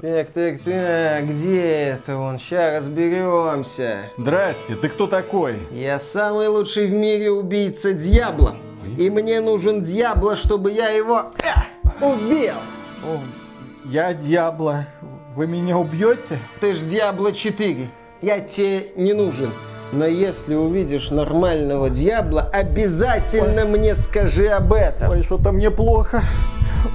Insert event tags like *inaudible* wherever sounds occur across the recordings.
Так, так, так, где это он? Сейчас разберемся. Здрасте, ты кто такой? Я самый лучший в мире убийца Дьябло. И мне нужен Дьябло, чтобы я его э, убил. О, я Дьябло. Вы меня убьете? Ты ж Дьябло 4. Я тебе не нужен. Но если увидишь нормального Дьябла, обязательно Ой. мне скажи об этом. Ой, что-то мне плохо.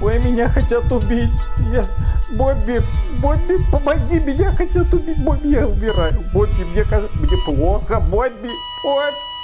Ой, меня хотят убить. Я... Бобби, Бобби, помоги, меня хотят убить. Бобби, я умираю. Бобби, мне кажется, мне плохо. Бобби, Бобби.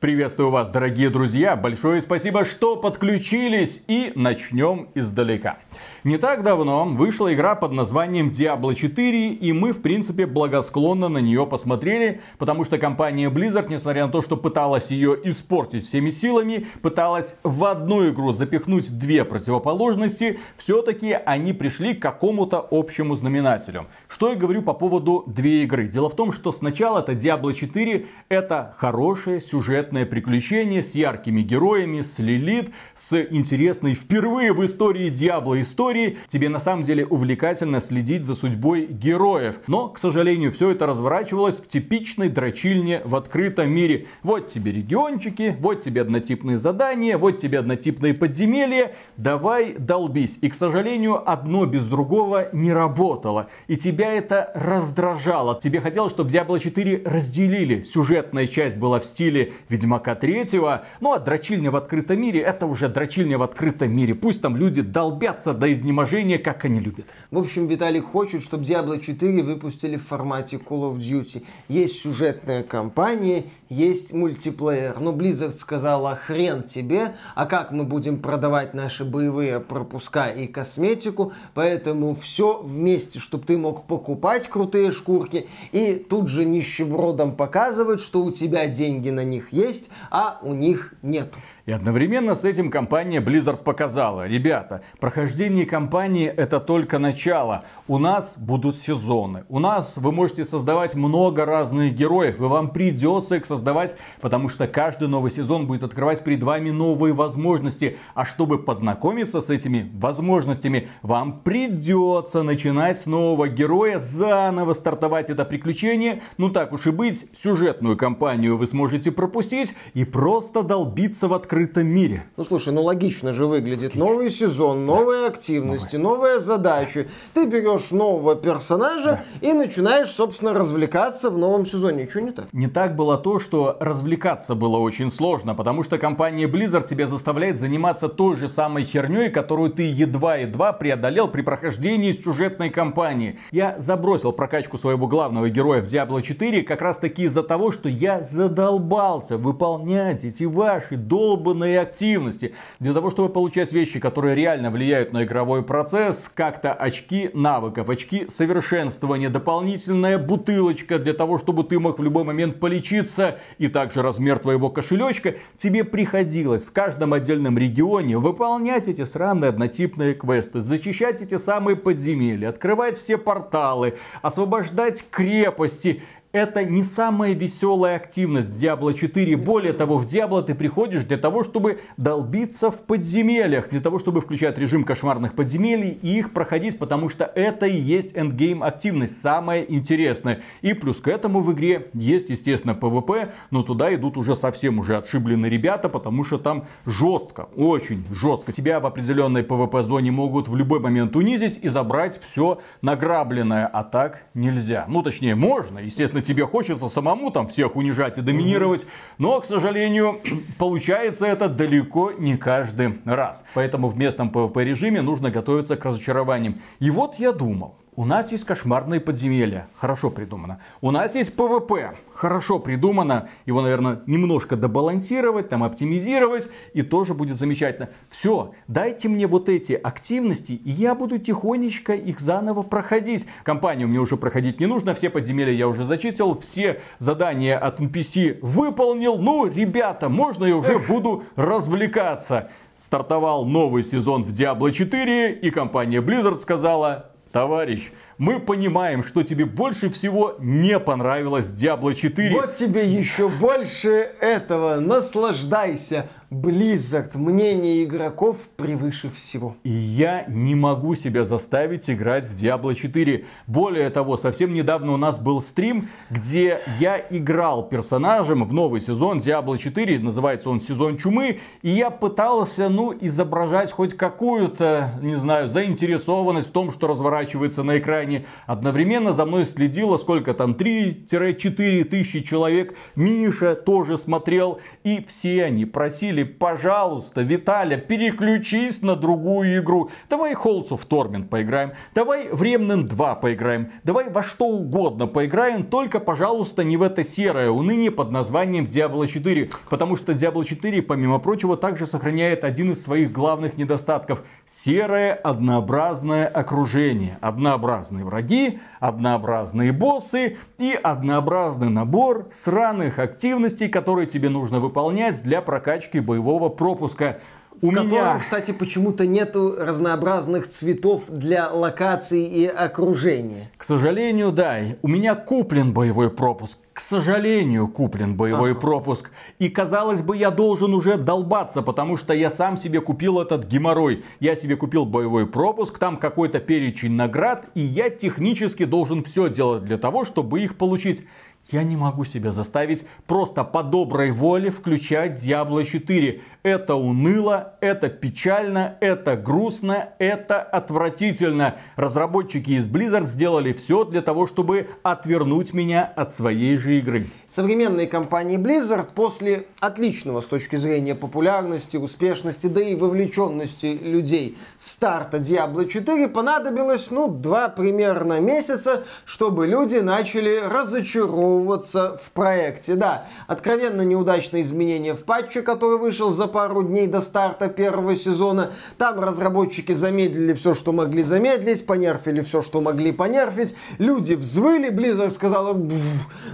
Приветствую вас, дорогие друзья. Большое спасибо, что подключились. И начнем издалека. Не так давно вышла игра под названием Diablo 4, и мы, в принципе, благосклонно на нее посмотрели, потому что компания Blizzard, несмотря на то, что пыталась ее испортить всеми силами, пыталась в одну игру запихнуть две противоположности, все-таки они пришли к какому-то общему знаменателю. Что я говорю по поводу две игры? Дело в том, что сначала это Diablo 4, это хорошее сюжетное приключение с яркими героями, с Лилит, с интересной впервые в истории Diablo историей, истории, тебе на самом деле увлекательно следить за судьбой героев. Но, к сожалению, все это разворачивалось в типичной дрочильне в открытом мире. Вот тебе региончики, вот тебе однотипные задания, вот тебе однотипные подземелья. Давай долбись. И, к сожалению, одно без другого не работало. И тебя это раздражало. Тебе хотелось, чтобы Diablo 4 разделили. Сюжетная часть была в стиле Ведьмака 3, ну а дрочильня в открытом мире это уже дрочильня в открытом мире. Пусть там люди долбятся до изнеможения, как они любят. В общем, Виталик хочет, чтобы Diablo 4 выпустили в формате Call of Duty. Есть сюжетная кампания, есть мультиплеер. Но Blizzard сказала, хрен тебе, а как мы будем продавать наши боевые пропуска и косметику, поэтому все вместе, чтобы ты мог покупать крутые шкурки и тут же нищебродом показывать, что у тебя деньги на них есть, а у них нету. И одновременно с этим компания Blizzard показала, ребята, прохождение кампании это только начало. У нас будут сезоны. У нас вы можете создавать много разных героев. И вам придется их создавать, потому что каждый новый сезон будет открывать перед вами новые возможности. А чтобы познакомиться с этими возможностями, вам придется начинать с нового героя, заново стартовать это приключение. Ну так уж и быть, сюжетную кампанию вы сможете пропустить и просто долбиться в открытый открытом мире. Ну слушай, ну логично же выглядит. Новый сезон, новые активности, Новый. новые задачи. Ты берешь нового персонажа да. и начинаешь, собственно, развлекаться в новом сезоне. Ничего не так? Не так было то, что развлекаться было очень сложно, потому что компания Blizzard тебя заставляет заниматься той же самой херней, которую ты едва-едва преодолел при прохождении сюжетной кампании. Я забросил прокачку своего главного героя в Diablo 4 как раз таки из-за того, что я задолбался выполнять эти ваши долбанные долбанные активности. Для того, чтобы получать вещи, которые реально влияют на игровой процесс, как-то очки навыков, очки совершенствования, дополнительная бутылочка для того, чтобы ты мог в любой момент полечиться, и также размер твоего кошелечка, тебе приходилось в каждом отдельном регионе выполнять эти сраные однотипные квесты, зачищать эти самые подземелья, открывать все порталы, освобождать крепости это не самая веселая активность в Diablo 4. Более того, в Diablo ты приходишь для того, чтобы долбиться в подземельях, для того, чтобы включать режим кошмарных подземелий и их проходить, потому что это и есть эндгейм активность, самая интересная. И плюс к этому в игре есть, естественно, PvP, но туда идут уже совсем уже отшибленные ребята, потому что там жестко, очень жестко. Тебя в определенной PvP зоне могут в любой момент унизить и забрать все награбленное, а так нельзя. Ну, точнее, можно, естественно, Конечно, тебе хочется самому там всех унижать и доминировать, но, к сожалению, *clears throat* получается это далеко не каждый раз. Поэтому в местном PvP режиме нужно готовиться к разочарованиям. И вот я думал, у нас есть кошмарные подземелья. Хорошо придумано. У нас есть PvP. Хорошо придумано. Его, наверное, немножко добалансировать, там оптимизировать. И тоже будет замечательно. Все, дайте мне вот эти активности, и я буду тихонечко их заново проходить. Компанию мне уже проходить не нужно. Все подземелья я уже зачистил. Все задания от NPC выполнил. Ну, ребята, можно я уже буду развлекаться. Стартовал новый сезон в Diablo 4, и компания Blizzard сказала, Товарищ, мы понимаем, что тебе больше всего не понравилось Diablo 4. Вот тебе еще больше этого. Наслаждайся. Blizzard, мнение игроков превыше всего. И я не могу себя заставить играть в Diablo 4. Более того, совсем недавно у нас был стрим, где я играл персонажем в новый сезон Diablo 4, называется он сезон чумы, и я пытался, ну, изображать хоть какую-то, не знаю, заинтересованность в том, что разворачивается на экране. Одновременно за мной следило сколько там, 3-4 тысячи человек. Миша тоже смотрел, и все они просили просили, пожалуйста, Виталя, переключись на другую игру. Давай Holds of Torment поиграем, давай в Remnant 2 поиграем, давай во что угодно поиграем, только, пожалуйста, не в это серое уныние под названием Diablo 4. Потому что Diablo 4, помимо прочего, также сохраняет один из своих главных недостатков. Серое однообразное окружение. Однообразные враги, однообразные боссы и однообразный набор сраных активностей, которые тебе нужно выполнять для прокачки боевого пропуска. У в меня... котором, кстати, почему-то нету разнообразных цветов для локаций и окружения. К сожалению, да. У меня куплен боевой пропуск. К сожалению, куплен боевой ага. пропуск. И казалось бы, я должен уже долбаться, потому что я сам себе купил этот геморрой. Я себе купил боевой пропуск, там какой-то перечень наград, и я технически должен все делать для того, чтобы их получить. Я не могу себя заставить просто по доброй воле включать Diablo 4. Это уныло, это печально, это грустно, это отвратительно. Разработчики из Blizzard сделали все для того, чтобы отвернуть меня от своей же игры. Современные компании Blizzard после отличного с точки зрения популярности, успешности, да и вовлеченности людей старта Diablo 4 понадобилось, ну, два примерно месяца, чтобы люди начали разочаровываться в проекте. Да, откровенно неудачные изменения в патче, который вышел за пару дней до старта первого сезона. Там разработчики замедлили все, что могли замедлить, понерфили все, что могли понерфить. Люди взвыли, Blizzard сказала,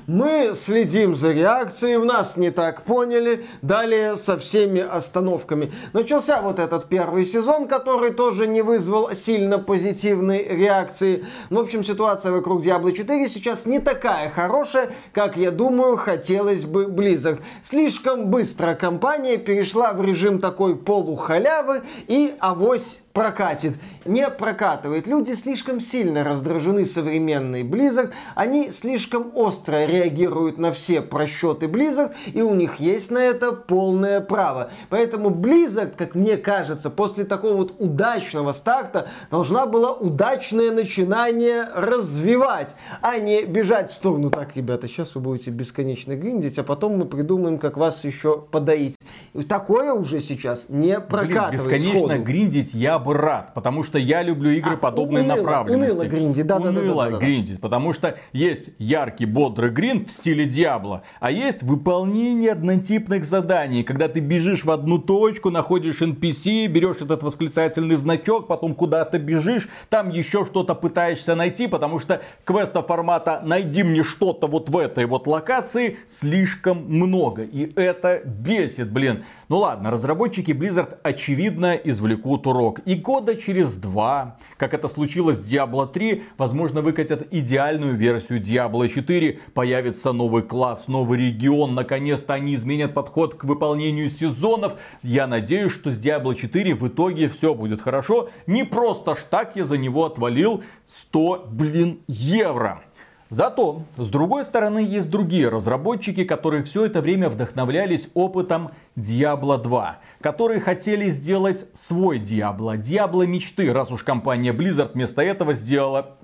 мы следим за реакцией, в нас не так поняли. Далее со всеми остановками. Начался вот этот первый сезон, который тоже не вызвал сильно позитивной реакции. В общем, ситуация вокруг Diablo 4 сейчас не такая хорошая, как, я думаю, хотелось бы Blizzard. Слишком быстро компания перешла в режим такой полухалявы и авось прокатит. Не прокатывает. Люди слишком сильно раздражены современной Blizzard. Они слишком остро реагируют на все просчеты Blizzard. И у них есть на это полное право. Поэтому Blizzard, как мне кажется, после такого вот удачного старта должна была удачное начинание развивать, а не бежать в сторону. Так, ребята, сейчас вы будете бесконечно гриндить, а потом мы придумаем, как вас еще подоить. Такое уже сейчас не прокатывает Блин, бесконечно сходу. гриндить я бы рад, потому что я люблю игры а, подобной уныло, направленности. Уныло гринди, да, уныло да, да, да, да, гриндить, потому что есть яркий, бодрый гринд в стиле Диабло, а есть выполнение однотипных заданий, когда ты бежишь в одну точку, находишь NPC, берешь этот восклицательный значок, потом куда-то бежишь, там еще что-то пытаешься найти, потому что квеста формата «найди мне что-то вот в этой вот локации» слишком много. И это бесит, блин. Ну ладно, разработчики Blizzard очевидно извлекут урок. И года через два, как это случилось с Diablo 3, возможно выкатят идеальную версию Diablo 4. Появится новый класс, новый регион. Наконец-то они изменят подход к выполнению сезонов. Я надеюсь, что с Diablo 4 в итоге все будет хорошо. Не просто ж так я за него отвалил 100, блин, евро. Зато, с другой стороны, есть другие разработчики, которые все это время вдохновлялись опытом Diablo 2, которые хотели сделать свой Diablo, Diablo мечты, раз уж компания Blizzard вместо этого сделала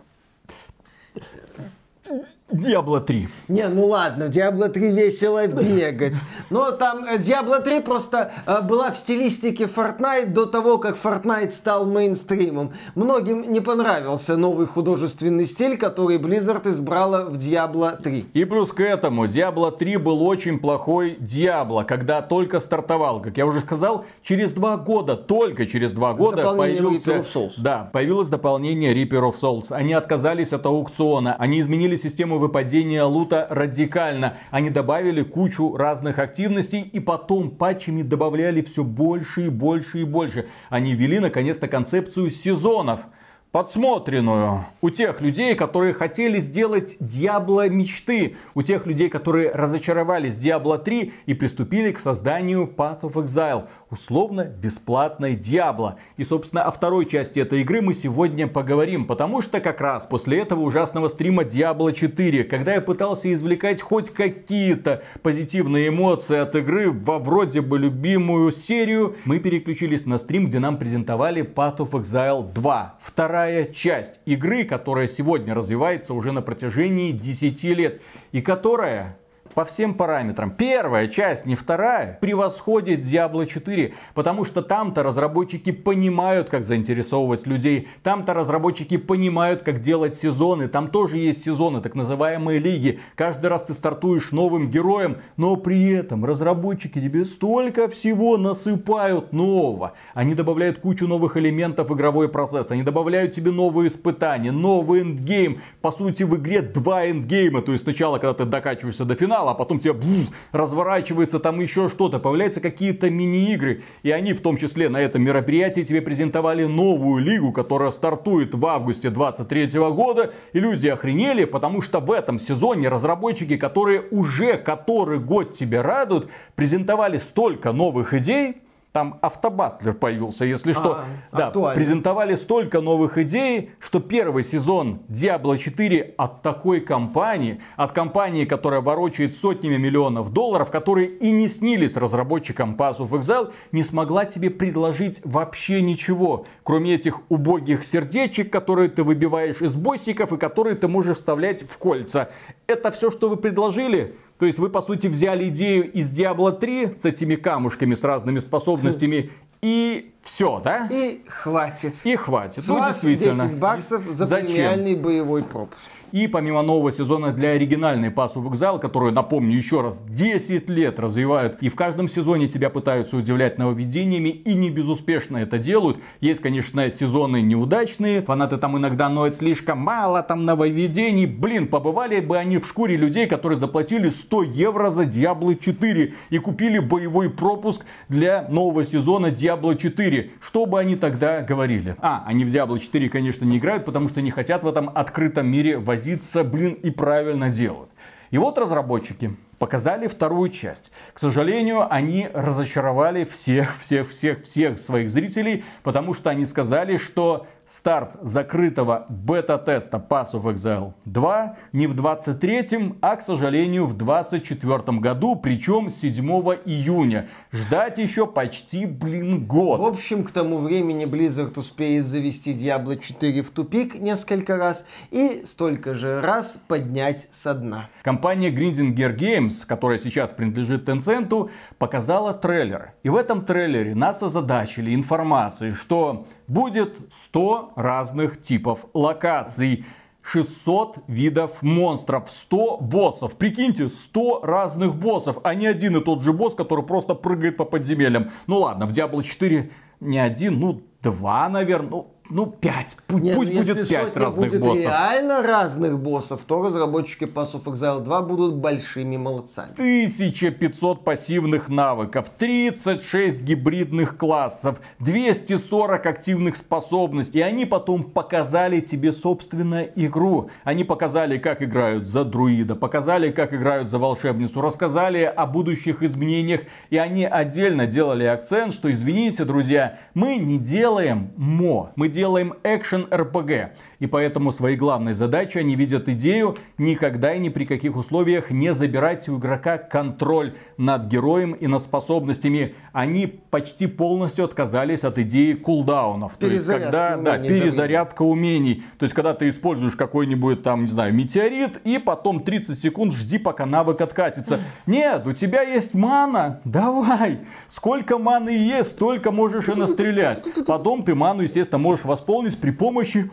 Диабло 3. Не, ну ладно, Диабло 3 весело *laughs* бегать. Но там Диабло э, 3 просто э, была в стилистике Fortnite до того, как Fortnite стал мейнстримом. Многим не понравился новый художественный стиль, который Blizzard избрала в Diablo 3. И плюс к этому, Diablo 3 был очень плохой Diablo, когда только стартовал. Как я уже сказал, через два года, только через два года появился... Reaper of Souls. Да, появилось дополнение Reaper of Souls. Они отказались от аукциона, они изменили систему выпадения лута радикально. Они добавили кучу разных активностей и потом патчами добавляли все больше и больше и больше. Они ввели наконец-то концепцию сезонов. подсмотренную у тех людей, которые хотели сделать Диабло мечты, у тех людей, которые разочаровались Диабло 3 и приступили к созданию Path of Exile, условно бесплатной Диабло. И, собственно, о второй части этой игры мы сегодня поговорим, потому что как раз после этого ужасного стрима Diablo 4, когда я пытался извлекать хоть какие-то позитивные эмоции от игры во вроде бы любимую серию, мы переключились на стрим, где нам презентовали Path of Exile 2. Вторая часть игры, которая сегодня развивается уже на протяжении 10 лет и которая по всем параметрам. Первая часть, не вторая, превосходит Diablo 4, потому что там-то разработчики понимают, как заинтересовывать людей, там-то разработчики понимают, как делать сезоны, там тоже есть сезоны, так называемые лиги. Каждый раз ты стартуешь новым героем, но при этом разработчики тебе столько всего насыпают нового. Они добавляют кучу новых элементов в игровой процесс, они добавляют тебе новые испытания, новый эндгейм. По сути, в игре два эндгейма, то есть сначала, когда ты докачиваешься до финала, а потом тебе бух, разворачивается там еще что-то, появляются какие-то мини-игры. И они в том числе на этом мероприятии тебе презентовали новую лигу, которая стартует в августе 23 года. И люди охренели, потому что в этом сезоне разработчики, которые уже который год тебе радуют, презентовали столько новых идей, там автобатлер появился, если что. А, да, актуально. презентовали столько новых идей, что первый сезон Diablo 4 от такой компании, от компании, которая ворочает сотнями миллионов долларов, которые и не снились разработчикам Pass of Exile, не смогла тебе предложить вообще ничего, кроме этих убогих сердечек, которые ты выбиваешь из боссиков и которые ты можешь вставлять в кольца. Это все, что вы предложили? То есть вы, по сути, взяли идею из Diablo 3 с этими камушками, с разными способностями, и все, да? И хватит. И хватит. С ну, вас действительно. 10 баксов за Зачем? премиальный боевой пропуск. И помимо нового сезона для оригинальной Pass of Exile, которую, напомню еще раз, 10 лет развивают, и в каждом сезоне тебя пытаются удивлять нововведениями, и не безуспешно это делают. Есть, конечно, сезоны неудачные, фанаты там иногда ноют слишком мало там нововведений. Блин, побывали бы они в шкуре людей, которые заплатили 100 евро за Diablo 4 и купили боевой пропуск для нового сезона Diablo 4. Что бы они тогда говорили? А, они в Diablo 4, конечно, не играют, потому что не хотят в этом открытом мире возить возиться, блин, и правильно делают. И вот разработчики показали вторую часть. К сожалению, они разочаровали всех, всех, всех, всех своих зрителей, потому что они сказали, что старт закрытого бета-теста Pass of Exile 2 не в 23-м, а, к сожалению, в 24 году, причем 7 июня. Ждать еще почти, блин, год. В общем, к тому времени Blizzard успеет завести Diablo 4 в тупик несколько раз и столько же раз поднять со дна. Компания Grindinger Games, которая сейчас принадлежит Tencent, показала трейлер. И в этом трейлере нас озадачили информацией, что будет 100 разных типов локаций. 600 видов монстров, 100 боссов. Прикиньте, 100 разных боссов, а не один и тот же босс, который просто прыгает по подземельям. Ну ладно, в Diablo 4 не один, ну два, наверное. Ну, ну, пять. Пусть, Нет, пусть ну, будет пять разных будет боссов. реально разных боссов, то разработчики Pass of Exile 2 будут большими молодцами. 1500 пассивных навыков, 36 гибридных классов, 240 активных способностей. И они потом показали тебе, собственно, игру. Они показали, как играют за друида, показали, как играют за волшебницу, рассказали о будущих изменениях. И они отдельно делали акцент, что, извините, друзья, мы не делаем мо, мы делаем экшен РПГ. И поэтому своей главной задачей они видят идею никогда и ни при каких условиях не забирать у игрока контроль над героем и над способностями. Они почти полностью отказались от идеи кулдаунов. То есть, когда, да, перезарядка умений. То есть, когда ты используешь какой-нибудь там, не знаю, метеорит, и потом 30 секунд жди, пока навык откатится. *laughs* Нет, у тебя есть мана, давай. Сколько маны есть, столько можешь и настрелять. Потом ты ману, естественно, можешь восполнить при помощи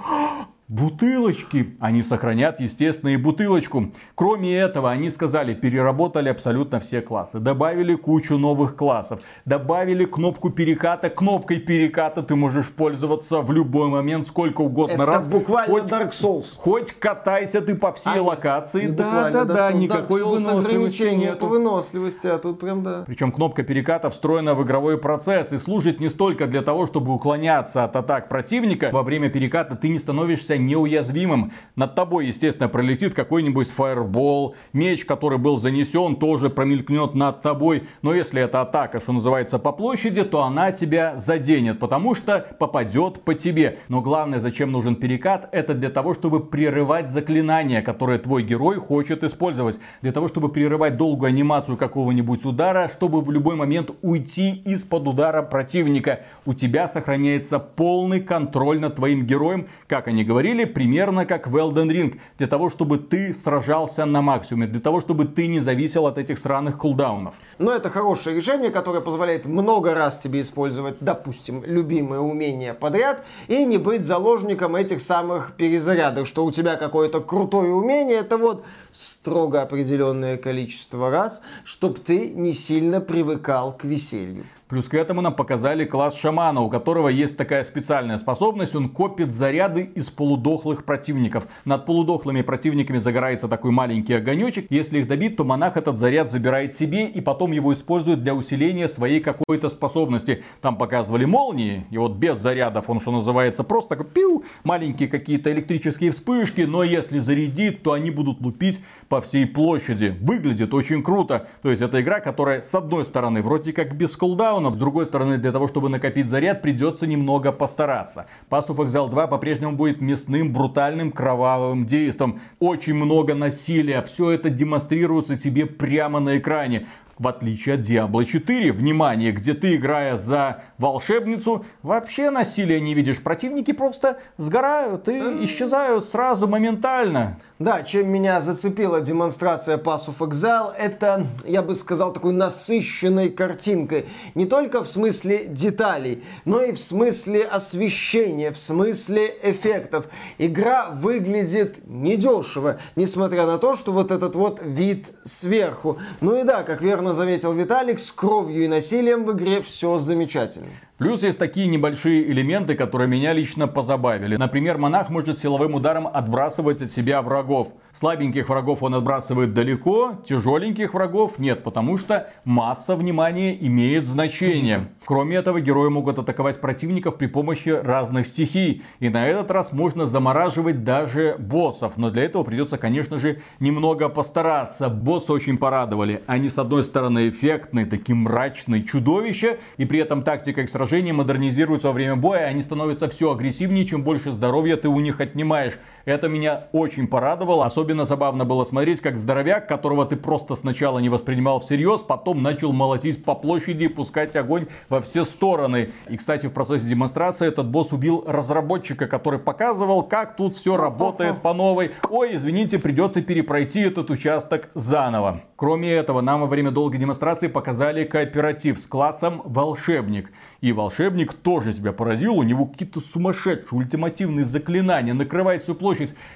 бутылочки. Они сохранят, естественно, и бутылочку. Кроме этого, они сказали, переработали абсолютно все классы. Добавили кучу новых классов. Добавили кнопку переката. Кнопкой переката ты можешь пользоваться в любой момент, сколько угодно Это раз. буквально хоть, Dark Souls. Хоть катайся ты по всей А, локации. не Да, да, да, Dark никакой Dark выносливости ограничения по нету. выносливости, а тут прям да. Причем кнопка переката встроена в игровой процесс и служит не столько для того, чтобы уклоняться от атак противника. Во время переката ты не становишься неуязвимым. Над тобой, естественно, пролетит какой-нибудь фаербол. Меч, который был занесен, тоже промелькнет над тобой. Но если это атака, что называется, по площади, то она тебя заденет, потому что попадет по тебе. Но главное, зачем нужен перекат, это для того, чтобы прерывать заклинания, которые твой герой хочет использовать. Для того, чтобы прерывать долгую анимацию какого-нибудь удара, чтобы в любой момент уйти из-под удара противника. У тебя сохраняется полный контроль над твоим героем, как они говорили, примерно как в Elden Ring. Для того, чтобы ты сражался на максимуме, для того, чтобы ты не зависел от этих сраных кулдаунов. Но это хорошее решение, которое позволяет много раз тебе использовать, допустим, любимые умения подряд и не быть заложником этих самых перезарядок, что у тебя какое-то крутое умение, это вот строго определенное количество раз, чтобы ты не сильно привыкал к веселью. Плюс к этому нам показали класс шамана, у которого есть такая специальная способность. Он копит заряды из полудохлых противников. Над полудохлыми противниками загорается такой маленький огонечек. Если их добить, то монах этот заряд забирает себе и потом его использует для усиления своей какой-то способности. Там показывали молнии, и вот без зарядов он, что называется, просто такой пиу, маленькие какие-то электрические вспышки. Но если зарядит, то они будут лупить по всей площади. Выглядит очень круто. То есть это игра, которая с одной стороны вроде как без кулдаунов, с другой стороны для того, чтобы накопить заряд, придется немного постараться. Pass of Exile 2 по-прежнему будет мясным, брутальным, кровавым действом. Очень много насилия. Все это демонстрируется тебе прямо на экране. В отличие от Diablo 4, внимание, где ты, играя за волшебницу, вообще насилия не видишь. Противники просто сгорают и исчезают сразу моментально. Да, чем меня зацепила демонстрация Pass of Exile, это, я бы сказал, такой насыщенной картинкой. Не только в смысле деталей, но и в смысле освещения, в смысле эффектов. Игра выглядит недешево, несмотря на то, что вот этот вот вид сверху. Ну и да, как верно заметил Виталик, с кровью и насилием в игре все замечательно. Плюс есть такие небольшие элементы, которые меня лично позабавили. Например, монах может силовым ударом отбрасывать от себя врагов. Слабеньких врагов он отбрасывает далеко, тяжеленьких врагов нет, потому что масса внимания имеет значение. Кроме этого, герои могут атаковать противников при помощи разных стихий. И на этот раз можно замораживать даже боссов. Но для этого придется, конечно же, немного постараться. Боссы очень порадовали. Они, с одной стороны, эффектные, такие мрачные чудовища. И при этом тактика их сражений модернизируется во время боя. Они становятся все агрессивнее, чем больше здоровья ты у них отнимаешь. Это меня очень порадовало. Особенно забавно было смотреть, как здоровяк, которого ты просто сначала не воспринимал всерьез, потом начал молотить по площади и пускать огонь во все стороны. И, кстати, в процессе демонстрации этот босс убил разработчика, который показывал, как тут все работает по новой. Ой, извините, придется перепройти этот участок заново. Кроме этого, нам во время долгой демонстрации показали кооператив с классом волшебник. И волшебник тоже себя поразил, у него какие-то сумасшедшие ультимативные заклинания, накрывает всю площадь.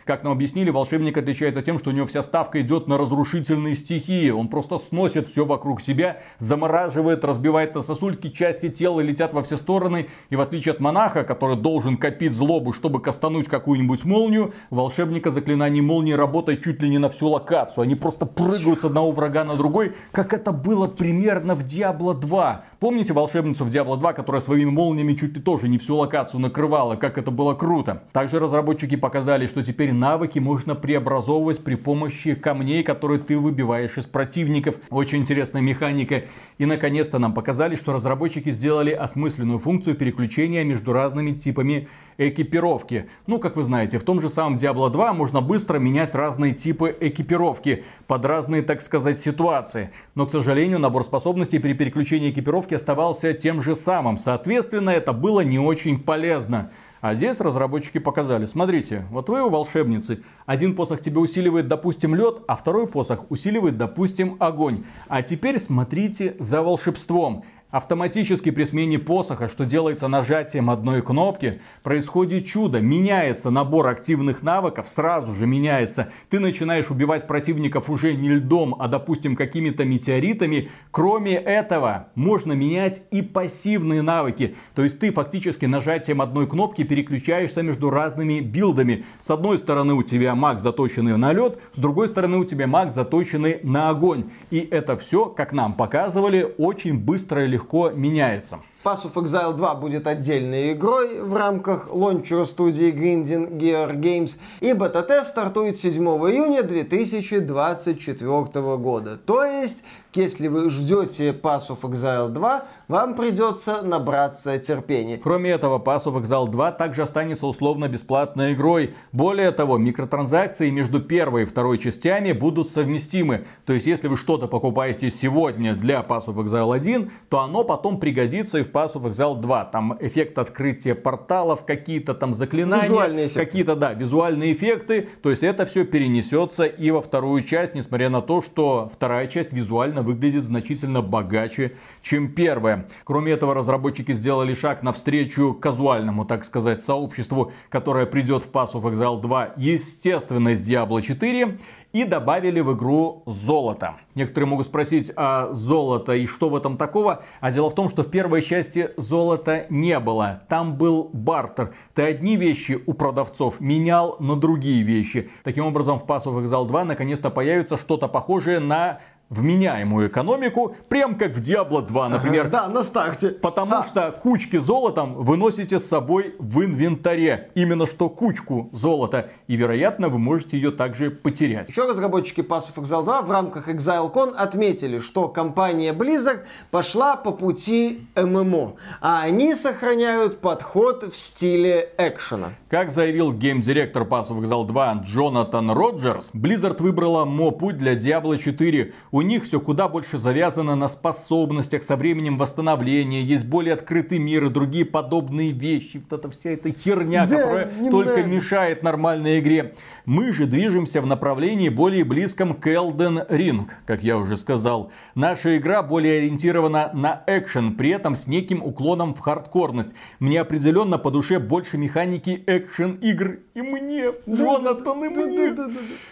Как нам объяснили, волшебник отличается тем, что у него вся ставка идет на разрушительные стихии. Он просто сносит все вокруг себя, замораживает, разбивает на сосульки, части тела летят во все стороны. И в отличие от монаха, который должен копить злобу, чтобы кастануть какую-нибудь молнию, волшебника заклинание молнии работает чуть ли не на всю локацию. Они просто прыгают с одного врага на другой, как это было примерно в Diablo 2. Помните волшебницу в Diablo 2, которая своими молниями чуть ли тоже не всю локацию накрывала, как это было круто. Также разработчики показали, что теперь навыки можно преобразовывать при помощи камней, которые ты выбиваешь из противников. Очень интересная механика. И наконец-то нам показали, что разработчики сделали осмысленную функцию переключения между разными типами экипировки. Ну, как вы знаете, в том же самом Diablo 2 можно быстро менять разные типы экипировки под разные, так сказать, ситуации. Но, к сожалению, набор способностей при переключении экипировки оставался тем же самым. Соответственно, это было не очень полезно. А здесь разработчики показали, смотрите, вот вы у волшебницы, один посох тебе усиливает, допустим, лед, а второй посох усиливает, допустим, огонь. А теперь смотрите за волшебством. Автоматически при смене посоха, что делается нажатием одной кнопки, происходит чудо. Меняется набор активных навыков, сразу же меняется. Ты начинаешь убивать противников уже не льдом, а допустим какими-то метеоритами. Кроме этого, можно менять и пассивные навыки. То есть ты фактически нажатием одной кнопки переключаешься между разными билдами. С одной стороны у тебя маг заточенный на лед, с другой стороны у тебя маг заточенный на огонь. И это все, как нам показывали, очень быстро и легко легко меняется. Pass of Exile 2 будет отдельной игрой в рамках лончера студии Grinding Gear Games, и бета-тест стартует 7 июня 2024 года. То есть если вы ждете Pass of Exile 2, вам придется набраться терпения. Кроме этого, Pass of Exile 2 также останется условно бесплатной игрой. Более того, микротранзакции между первой и второй частями будут совместимы. То есть, если вы что-то покупаете сегодня для Pass of Exile 1, то оно потом пригодится и в Pass of Exile 2. Там эффект открытия порталов, какие-то там заклинания, какие-то, да, визуальные эффекты. То есть, это все перенесется и во вторую часть, несмотря на то, что вторая часть визуально выглядит значительно богаче, чем первая. Кроме этого, разработчики сделали шаг навстречу казуальному, так сказать, сообществу, которое придет в Pass of Exile 2, естественно, из Diablo 4 и добавили в игру золото. Некоторые могут спросить, а золото и что в этом такого? А дело в том, что в первой части золота не было. Там был бартер. Ты одни вещи у продавцов менял на другие вещи. Таким образом, в Pass of Exile 2 наконец-то появится что-то похожее на вменяемую экономику, прям как в Diablo 2, например. Ага, да, на старте. Потому а. что кучки золотом вы носите с собой в инвентаре. Именно что кучку золота. И, вероятно, вы можете ее также потерять. Еще разработчики Pass of Exile 2 в рамках ExileCon отметили, что компания Blizzard пошла по пути ММО. А они сохраняют подход в стиле экшена. Как заявил гейм-директор Pass of Exile 2 Джонатан Роджерс, Blizzard выбрала мо-путь для Diablo 4. У них все куда больше завязано на способностях со временем восстановления, есть более открытый мир и другие подобные вещи. Вот эта вся эта херня, да, которая только надо. мешает нормальной игре. Мы же движемся в направлении более близком к Elden Ring, как я уже сказал. Наша игра более ориентирована на экшен, при этом с неким уклоном в хардкорность. Мне определенно по душе больше механики экшен игр. И мне, Джонатан, и мне.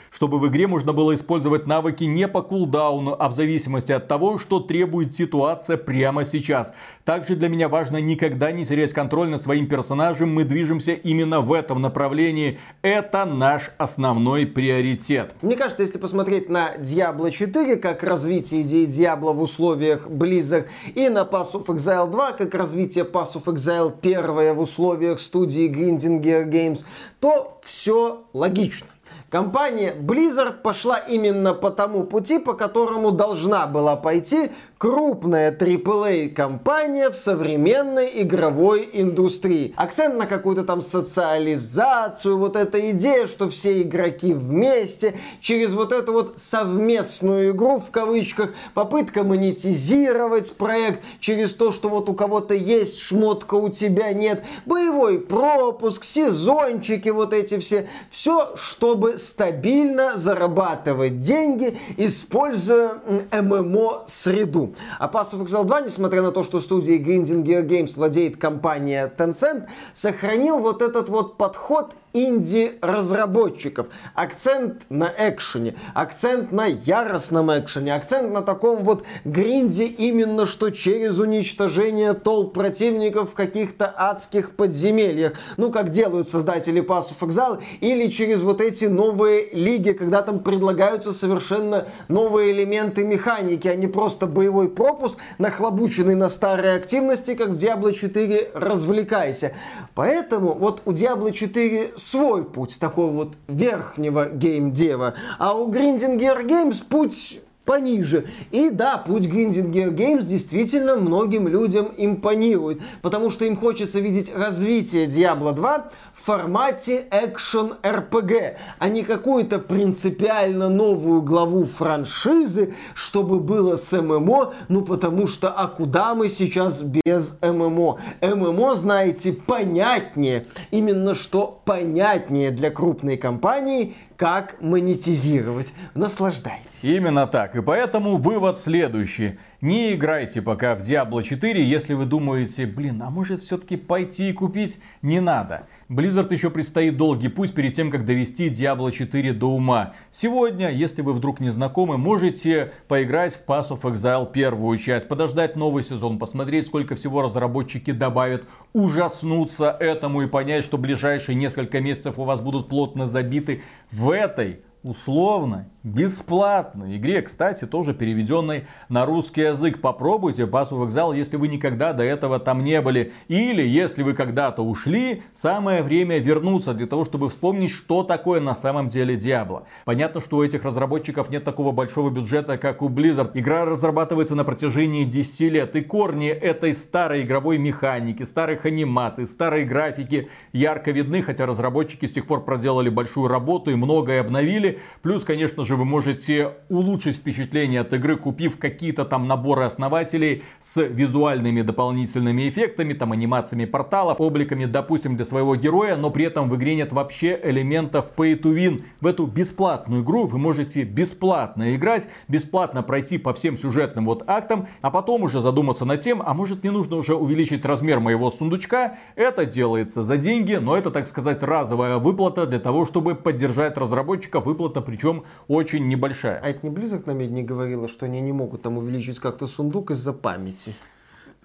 Чтобы в игре можно было использовать навыки не по кулдауну, а в зависимости от того, что требует ситуация прямо сейчас. Также для меня важно никогда не терять контроль над своим персонажем. Мы движемся именно в этом направлении. Это наш основной приоритет. Мне кажется, если посмотреть на Diablo 4 как развитие идеи Diablo в условиях Blizzard и на Pass of Exile 2 как развитие Pass of Exile 1 в условиях студии Grinding Gear Games, то все логично. Компания Blizzard пошла именно по тому пути, по которому должна была пойти крупная AAA-компания в современной игровой индустрии. Акцент на какую-то там социализацию, вот эта идея, что все игроки вместе, через вот эту вот совместную игру, в кавычках, попытка монетизировать проект через то, что вот у кого-то есть шмотка, у тебя нет, боевой пропуск, сезончики, вот эти все. Все, чтобы стабильно зарабатывать деньги, используя ММО-среду. А Pass of Exile 2, несмотря на то, что студией Grinding Gear Games владеет компания Tencent, сохранил вот этот вот подход инди-разработчиков. Акцент на экшене, акцент на яростном экшене, акцент на таком вот гринде именно что через уничтожение толп противников в каких-то адских подземельях. Ну, как делают создатели Pass of Exile, или через вот эти новые лиги, когда там предлагаются совершенно новые элементы механики, а не просто боевой пропуск, нахлобученный на старые активности, как в Diablo 4 развлекайся. Поэтому вот у Diablo 4 свой путь такого вот верхнего геймдева, а у Grindinger Games путь пониже. И да, путь Grindinger Games действительно многим людям импонирует, потому что им хочется видеть развитие Diablo 2 в формате экшен RPG, а не какую-то принципиально новую главу франшизы, чтобы было с ММО, ну потому что а куда мы сейчас без ММО? ММО, знаете, понятнее, именно что понятнее для крупной компании, как монетизировать. Наслаждайтесь. Именно так. И поэтому вывод следующий. Не играйте пока в Diablo 4, если вы думаете, блин, а может все-таки пойти и купить? Не надо. Blizzard еще предстоит долгий путь перед тем, как довести Diablo 4 до ума. Сегодня, если вы вдруг не знакомы, можете поиграть в Pass of Exile первую часть, подождать новый сезон, посмотреть, сколько всего разработчики добавят, ужаснуться этому и понять, что ближайшие несколько месяцев у вас будут плотно забиты в этой условно бесплатной игре, кстати, тоже переведенной на русский язык. Попробуйте Pass вокзал, если вы никогда до этого там не были. Или если вы когда-то ушли, самое время вернуться для того, чтобы вспомнить, что такое на самом деле Diablo. Понятно, что у этих разработчиков нет такого большого бюджета, как у Blizzard. Игра разрабатывается на протяжении 10 лет, и корни этой старой игровой механики, старых анимаций, старой графики ярко видны, хотя разработчики с тех пор проделали большую работу и многое обновили. Плюс, конечно же, же вы можете улучшить впечатление от игры, купив какие-то там наборы основателей с визуальными дополнительными эффектами, там анимациями порталов, обликами, допустим, для своего героя, но при этом в игре нет вообще элементов pay to win. В эту бесплатную игру вы можете бесплатно играть, бесплатно пройти по всем сюжетным вот актам, а потом уже задуматься над тем, а может мне нужно уже увеличить размер моего сундучка. Это делается за деньги, но это, так сказать, разовая выплата для того, чтобы поддержать разработчика, выплата причем очень очень небольшая. А это не Blizzard на медне говорила, что они не могут там увеличить как-то сундук из-за памяти?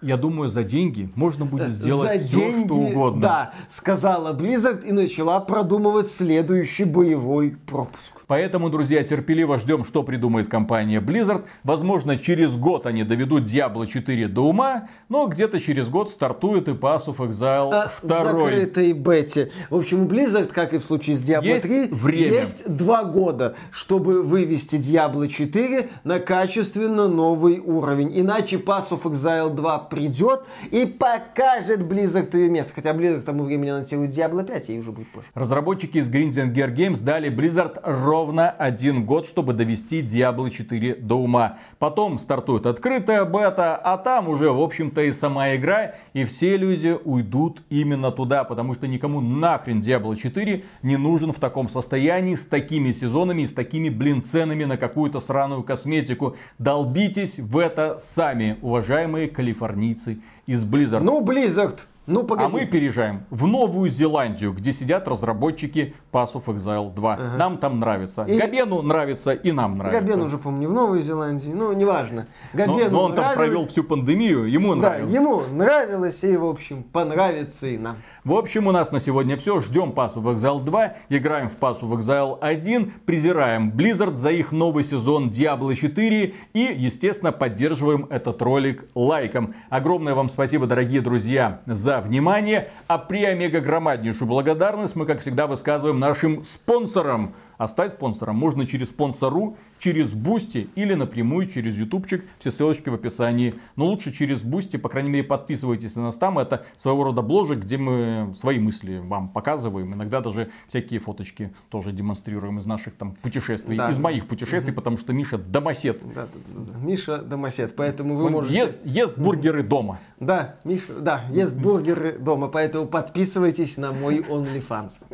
Я думаю, за деньги можно будет сделать за все, деньги, что угодно. Да, сказала Blizzard и начала продумывать следующий боевой пропуск. Поэтому, друзья, терпеливо ждем, что придумает компания Blizzard. Возможно, через год они доведут Diablo 4 до ума, но где-то через год стартует и Pass of Exile а, 2. В закрытой бете. В общем, у Blizzard, как и в случае с Diablo есть 3, время. есть два года, чтобы вывести Diablo 4 на качественно новый уровень. Иначе Pass of Exile 2 придет и покажет Blizzard ее место. Хотя Blizzard к тому времени анонсирует Diablo 5, ей уже будет пофиг. Разработчики из Grindinger Games дали Blizzard ровно один год, чтобы довести Diablo 4 до ума. Потом стартует открытая бета, а там уже, в общем-то, и сама игра, и все люди уйдут именно туда, потому что никому нахрен Diablo 4 не нужен в таком состоянии, с такими сезонами и с такими, блин, ценами на какую-то сраную косметику. Долбитесь в это сами, уважаемые калифорнийцы из Blizzard. Ну, Blizzard, ну, погоди. А мы переезжаем в Новую Зеландию, где сидят разработчики Path of Exile 2. Ага. Нам там нравится. И... Габену нравится, и нам нравится. Габен уже, помню, в Новой Зеландии. Ну, неважно. Габену но, но он нравилось... там провел всю пандемию, ему нравилось. Да, ему нравилось, и, в общем, понравится и нам. В общем, у нас на сегодня все. Ждем Path of Exile 2, играем в Path of Exile 1, презираем Blizzard за их новый сезон Diablo 4 и, естественно, поддерживаем этот ролик лайком. Огромное вам спасибо, дорогие друзья, за внимание. А преомегагромаднейшую благодарность мы, как всегда, высказываем нашим спонсорам. А стать спонсором можно через спонсору, через Boosty или напрямую через ютубчик. Все ссылочки в описании. Но лучше через Boosty, по крайней мере, подписывайтесь на нас там. Это своего рода бложек, где мы свои мысли вам показываем. Иногда даже всякие фоточки тоже демонстрируем из наших там путешествий. Да. Из моих путешествий, угу. потому что Миша домосед. Да, да, да. Миша домосед, поэтому вы Он можете... Ест, ест бургеры дома. Да, Миша, да, ест бургеры дома, поэтому подписывайтесь на мой OnlyFans.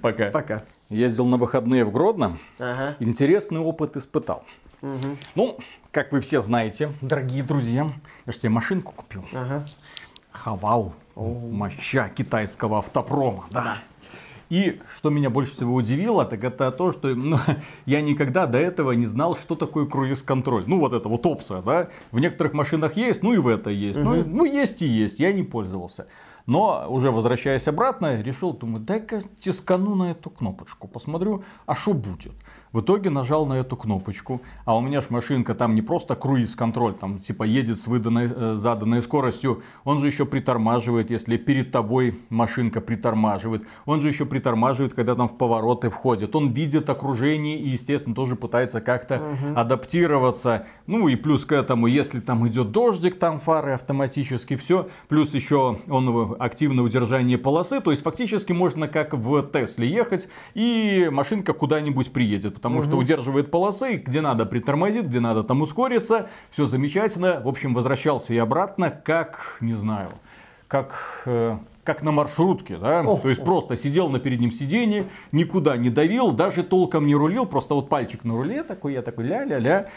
Пока. Пока. Ездил на выходные в Гродно. Ага. Интересный опыт испытал. Угу. Ну, как вы все знаете, дорогие друзья, я же себе машинку купил. Ага. Хавал. Моща китайского автопрома. Да. И что меня больше всего удивило, так это то, что ну, *laughs* я никогда до этого не знал, что такое круиз-контроль. Ну, вот это вот опция, да. В некоторых машинах есть, ну и в этой есть. Угу. Ну, ну, есть и есть, я не пользовался. Но уже возвращаясь обратно, решил, думаю, дай-ка тискану на эту кнопочку, посмотрю, а что будет. В итоге нажал на эту кнопочку, а у меня ж машинка там не просто круиз-контроль, там типа едет с выданной, э, заданной скоростью, он же еще притормаживает, если перед тобой машинка притормаживает, он же еще притормаживает, когда там в повороты входит, он видит окружение и, естественно, тоже пытается как-то угу. адаптироваться. Ну и плюс к этому, если там идет дождик, там фары автоматически, все, плюс еще он активное удержание полосы, то есть фактически можно как в Тесле ехать и машинка куда-нибудь приедет, потому угу. что удерживает полосы, где надо притормозит, где надо там ускориться, все замечательно. В общем, возвращался и обратно, как, не знаю, как э, как на маршрутке, да, ох, то есть ох. просто сидел на переднем сиденье, никуда не давил, даже толком не рулил, просто вот пальчик на руле такой, я такой ля-ля-ля,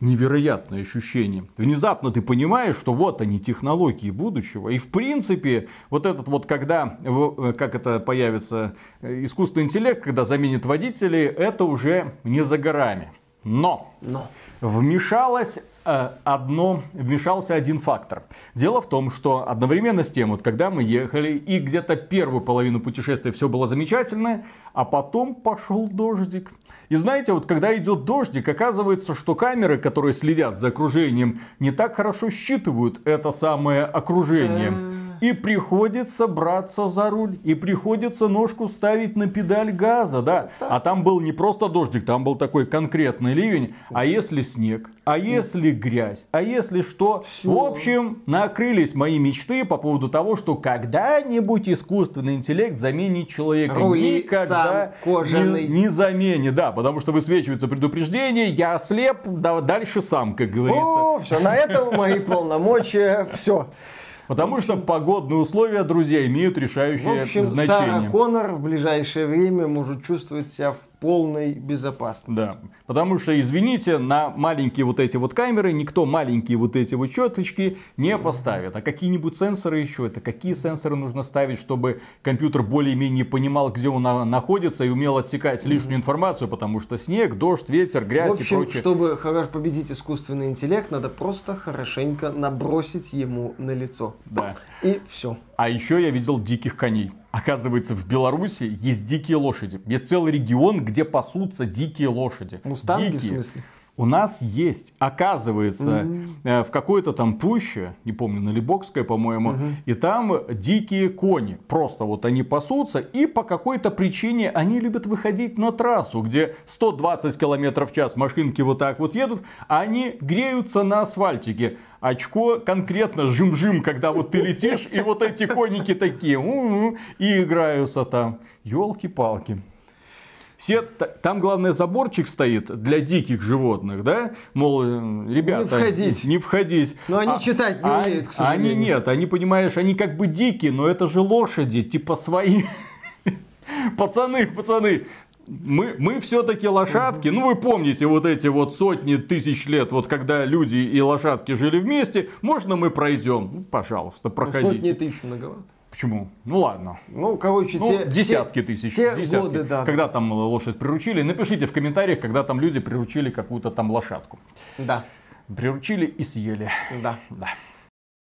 невероятное ощущение. Внезапно ты понимаешь, что вот они, технологии будущего. И в принципе, вот этот вот, когда, э, как это появится, э, искусственный интеллект, когда заменит водителей, это уже не за горами. Но, Но. вмешалось э, одно, вмешался один фактор. Дело в том, что одновременно с тем, вот когда мы ехали, и где-то первую половину путешествия все было замечательно, а потом пошел дождик. И знаете, вот когда идет дождик, оказывается, что камеры, которые следят за окружением, не так хорошо считывают это самое окружение. И приходится браться за руль, и приходится ножку ставить на педаль газа, да. А там был не просто дождик, там был такой конкретный ливень. А если снег? А если грязь? А если что? Все. В общем, накрылись мои мечты по поводу того, что когда-нибудь искусственный интеллект заменит человека. Рули Никогда сам Не, не заменит, да, потому что высвечивается предупреждение, я слеп, да, дальше сам, как говорится. О, все, на этом мои полномочия, все. Потому что погодные условия, друзья, имеют решающее в общем, значение. Сара Коннор в ближайшее время может чувствовать себя в полной безопасности. Да. Потому что, извините, на маленькие вот эти вот камеры никто маленькие вот эти вот четочки не поставит. А какие-нибудь сенсоры еще? Это какие сенсоры нужно ставить, чтобы компьютер более-менее понимал, где он находится и умел отсекать лишнюю информацию, потому что снег, дождь, ветер, грязь в общем, и прочее. чтобы победить искусственный интеллект, надо просто хорошенько набросить ему на лицо. Да. И все. А еще я видел диких коней. Оказывается, в Беларуси есть дикие лошади. Есть целый регион, где пасутся дикие лошади. Мустанги, дикие. в смысле? У нас есть, оказывается, mm-hmm. в какой-то там пуще, не помню, на Либокской, по-моему, mm-hmm. и там дикие кони. Просто вот они пасутся, и по какой-то причине они любят выходить на трассу, где 120 км в час машинки вот так вот едут, а они греются на асфальтике. Очко конкретно жим-жим, когда вот ты летишь, и вот эти коники такие, и играются там. Елки-палки. Все, там главное заборчик стоит для диких животных, да? Мол, э, ребята, не входить. Не входить. Но они а, читать не а, умеют, к сожалению. Они нет, они, понимаешь, они как бы дикие, но это же лошади, типа свои. *laughs* Пацаны, пацаны, мы, мы все-таки лошадки. Ну, вы помните вот эти вот сотни тысяч лет, вот когда люди и лошадки жили вместе. Можно мы пройдем? Ну, пожалуйста, проходите. Ну, сотни тысяч многовато. Почему? Ну ладно. Ну, короче, ну, те, десятки те, тысяч. Те десятки. годы, да. Когда там лошадь приручили. Напишите в комментариях, когда там люди приручили какую-то там лошадку. Да. Приручили и съели. Да. Да.